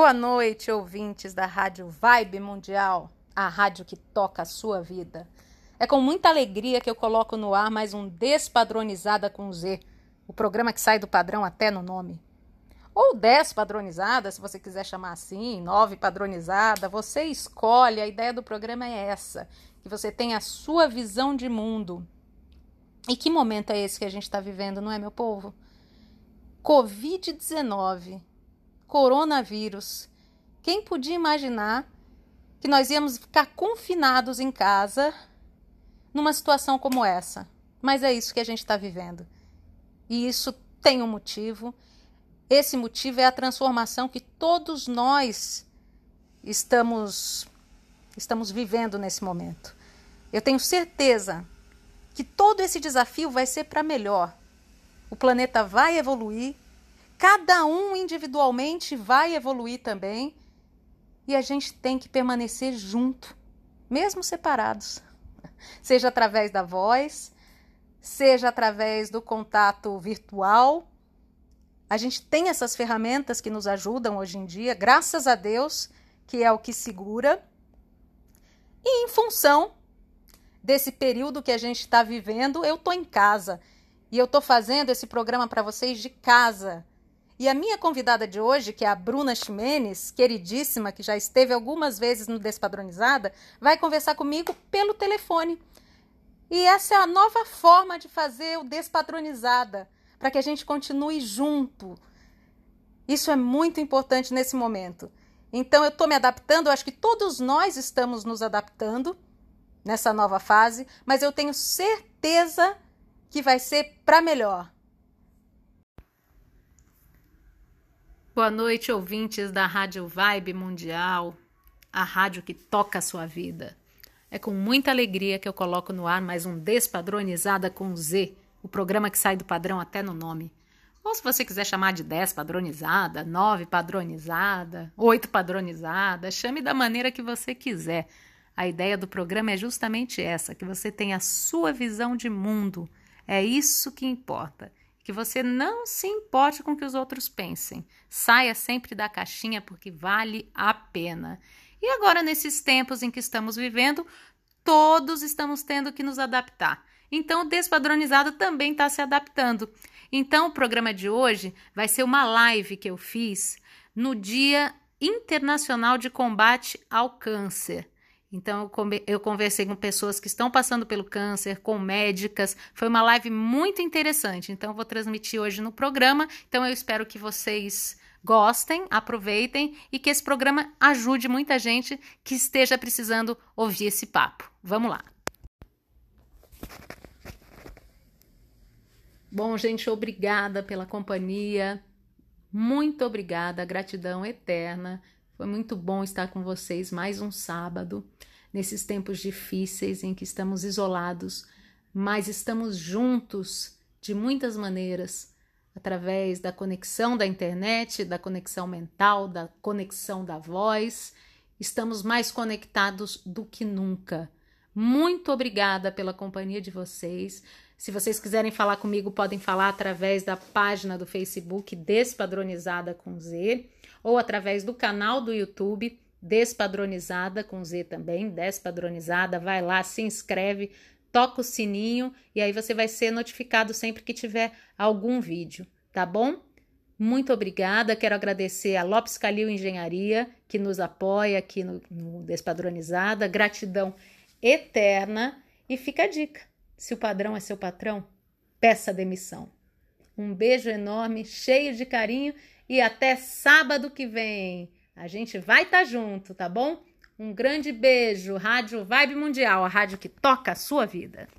Boa noite, ouvintes da Rádio Vibe Mundial, a rádio que toca a sua vida. É com muita alegria que eu coloco no ar mais um Despadronizada com Z, o programa que sai do padrão até no nome. Ou despadronizada, se você quiser chamar assim, nove padronizada, você escolhe, a ideia do programa é essa, que você tenha a sua visão de mundo. E que momento é esse que a gente está vivendo, não é, meu povo? Covid-19 coronavírus. Quem podia imaginar que nós íamos ficar confinados em casa numa situação como essa? Mas é isso que a gente está vivendo. E isso tem um motivo. Esse motivo é a transformação que todos nós estamos estamos vivendo nesse momento. Eu tenho certeza que todo esse desafio vai ser para melhor. O planeta vai evoluir, Cada um individualmente vai evoluir também e a gente tem que permanecer junto, mesmo separados, seja através da voz, seja através do contato virtual. A gente tem essas ferramentas que nos ajudam hoje em dia, graças a Deus, que é o que segura. E em função desse período que a gente está vivendo, eu estou em casa e eu estou fazendo esse programa para vocês de casa. E a minha convidada de hoje, que é a Bruna Ximenes, queridíssima, que já esteve algumas vezes no Despadronizada, vai conversar comigo pelo telefone. E essa é a nova forma de fazer o Despadronizada, para que a gente continue junto. Isso é muito importante nesse momento. Então, eu estou me adaptando, eu acho que todos nós estamos nos adaptando nessa nova fase, mas eu tenho certeza que vai ser para melhor. Boa noite, ouvintes da Rádio Vibe Mundial, a rádio que toca a sua vida. É com muita alegria que eu coloco no ar mais um Despadronizada com Z, o programa que sai do padrão até no nome. Ou se você quiser chamar de 10 padronizada, 9 padronizada, 8 padronizada, chame da maneira que você quiser. A ideia do programa é justamente essa: que você tenha a sua visão de mundo. É isso que importa que você não se importe com o que os outros pensem. Saia sempre da caixinha porque vale a pena. E agora, nesses tempos em que estamos vivendo, todos estamos tendo que nos adaptar. Então, o despadronizado também está se adaptando. Então, o programa de hoje vai ser uma live que eu fiz no Dia Internacional de Combate ao Câncer. Então, eu conversei com pessoas que estão passando pelo câncer, com médicas. Foi uma live muito interessante. Então, eu vou transmitir hoje no programa. Então, eu espero que vocês gostem, aproveitem e que esse programa ajude muita gente que esteja precisando ouvir esse papo. Vamos lá. Bom, gente, obrigada pela companhia. Muito obrigada, gratidão eterna. Foi muito bom estar com vocês mais um sábado, nesses tempos difíceis em que estamos isolados, mas estamos juntos de muitas maneiras através da conexão da internet, da conexão mental, da conexão da voz. Estamos mais conectados do que nunca. Muito obrigada pela companhia de vocês. Se vocês quiserem falar comigo, podem falar através da página do Facebook Despadronizada com Z ou através do canal do YouTube Despadronizada com Z também, Despadronizada, vai lá, se inscreve, toca o sininho e aí você vai ser notificado sempre que tiver algum vídeo, tá bom? Muito obrigada, quero agradecer a Lopes Calil Engenharia, que nos apoia aqui no, no Despadronizada, gratidão eterna e fica a dica, se o padrão é seu patrão, peça demissão. Um beijo enorme, cheio de carinho e até sábado que vem. A gente vai estar tá junto, tá bom? Um grande beijo, Rádio Vibe Mundial, a rádio que toca a sua vida.